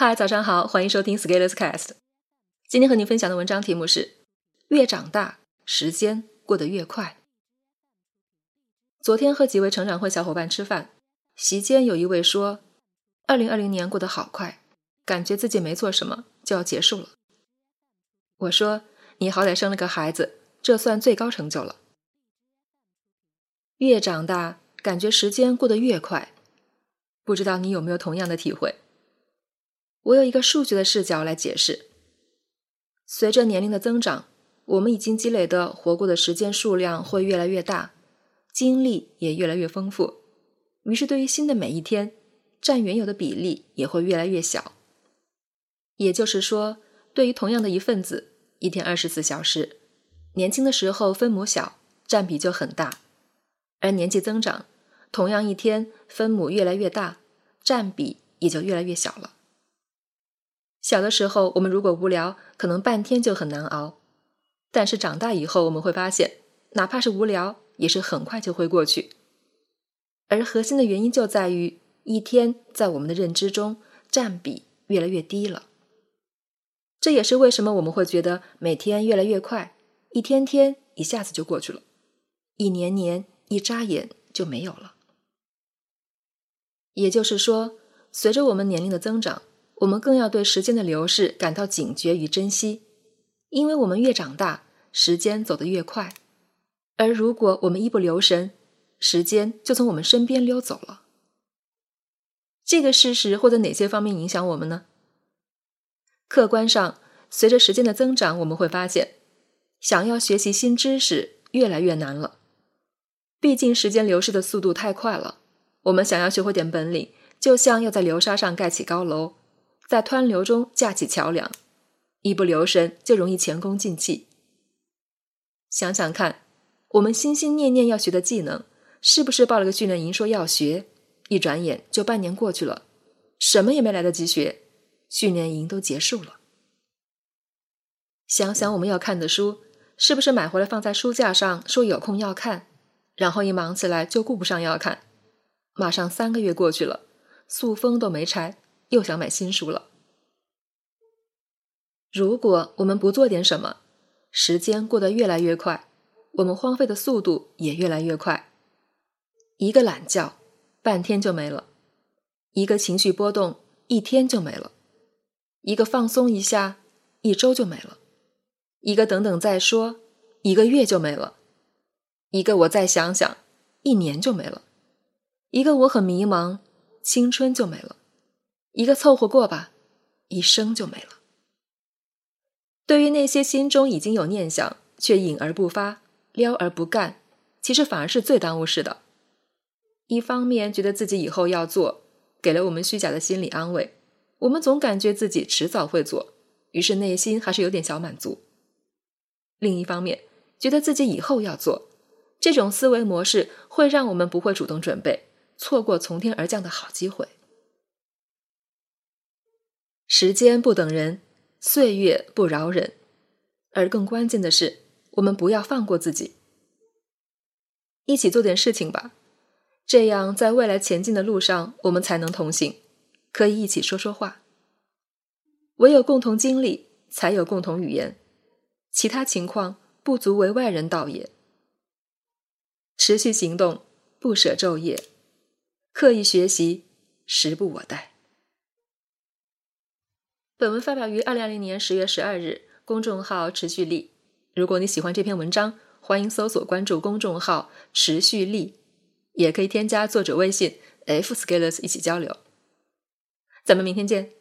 嗨，早上好，欢迎收听 Scalers Cast。今天和您分享的文章题目是：越长大，时间过得越快。昨天和几位成长会小伙伴吃饭，席间有一位说：“二零二零年过得好快，感觉自己没做什么就要结束了。”我说：“你好歹生了个孩子，这算最高成就了。”越长大，感觉时间过得越快，不知道你有没有同样的体会？我有一个数学的视角来解释。随着年龄的增长，我们已经积累的活过的时间数量会越来越大，经历也越来越丰富。于是，对于新的每一天，占原有的比例也会越来越小。也就是说，对于同样的一份子，一天二十四小时，年轻的时候分母小，占比就很大；而年纪增长，同样一天分母越来越大，占比也就越来越小了。小的时候，我们如果无聊，可能半天就很难熬；但是长大以后，我们会发现，哪怕是无聊，也是很快就会过去。而核心的原因就在于，一天在我们的认知中占比越来越低了。这也是为什么我们会觉得每天越来越快，一天天一下子就过去了，一年年一眨眼就没有了。也就是说，随着我们年龄的增长。我们更要对时间的流逝感到警觉与珍惜，因为我们越长大，时间走得越快，而如果我们一不留神，时间就从我们身边溜走了。这个事实会在哪些方面影响我们呢？客观上，随着时间的增长，我们会发现，想要学习新知识越来越难了。毕竟时间流逝的速度太快了，我们想要学会点本领，就像要在流沙上盖起高楼。在湍流中架起桥梁，一不留神就容易前功尽弃。想想看，我们心心念念要学的技能，是不是报了个训练营说要学，一转眼就半年过去了，什么也没来得及学，训练营都结束了。想想我们要看的书，是不是买回来放在书架上说有空要看，然后一忙起来就顾不上要看，马上三个月过去了，塑封都没拆。又想买新书了。如果我们不做点什么，时间过得越来越快，我们荒废的速度也越来越快。一个懒觉，半天就没了；一个情绪波动，一天就没了；一个放松一下，一周就没了；一个等等再说，一个月就没了；一个我再想想，一年就没了；一个我很迷茫，青春就没了。一个凑合过吧，一生就没了。对于那些心中已经有念想却隐而不发、撩而不干，其实反而是最耽误事的。一方面觉得自己以后要做，给了我们虚假的心理安慰，我们总感觉自己迟早会做，于是内心还是有点小满足。另一方面觉得自己以后要做，这种思维模式会让我们不会主动准备，错过从天而降的好机会。时间不等人，岁月不饶人，而更关键的是，我们不要放过自己。一起做点事情吧，这样在未来前进的路上，我们才能同行，可以一起说说话。唯有共同经历，才有共同语言，其他情况不足为外人道也。持续行动，不舍昼夜，刻意学习，时不我待。本文发表于二零二零年十月十二日，公众号“持续力”。如果你喜欢这篇文章，欢迎搜索关注公众号“持续力”，也可以添加作者微信 “f scalers” 一起交流。咱们明天见。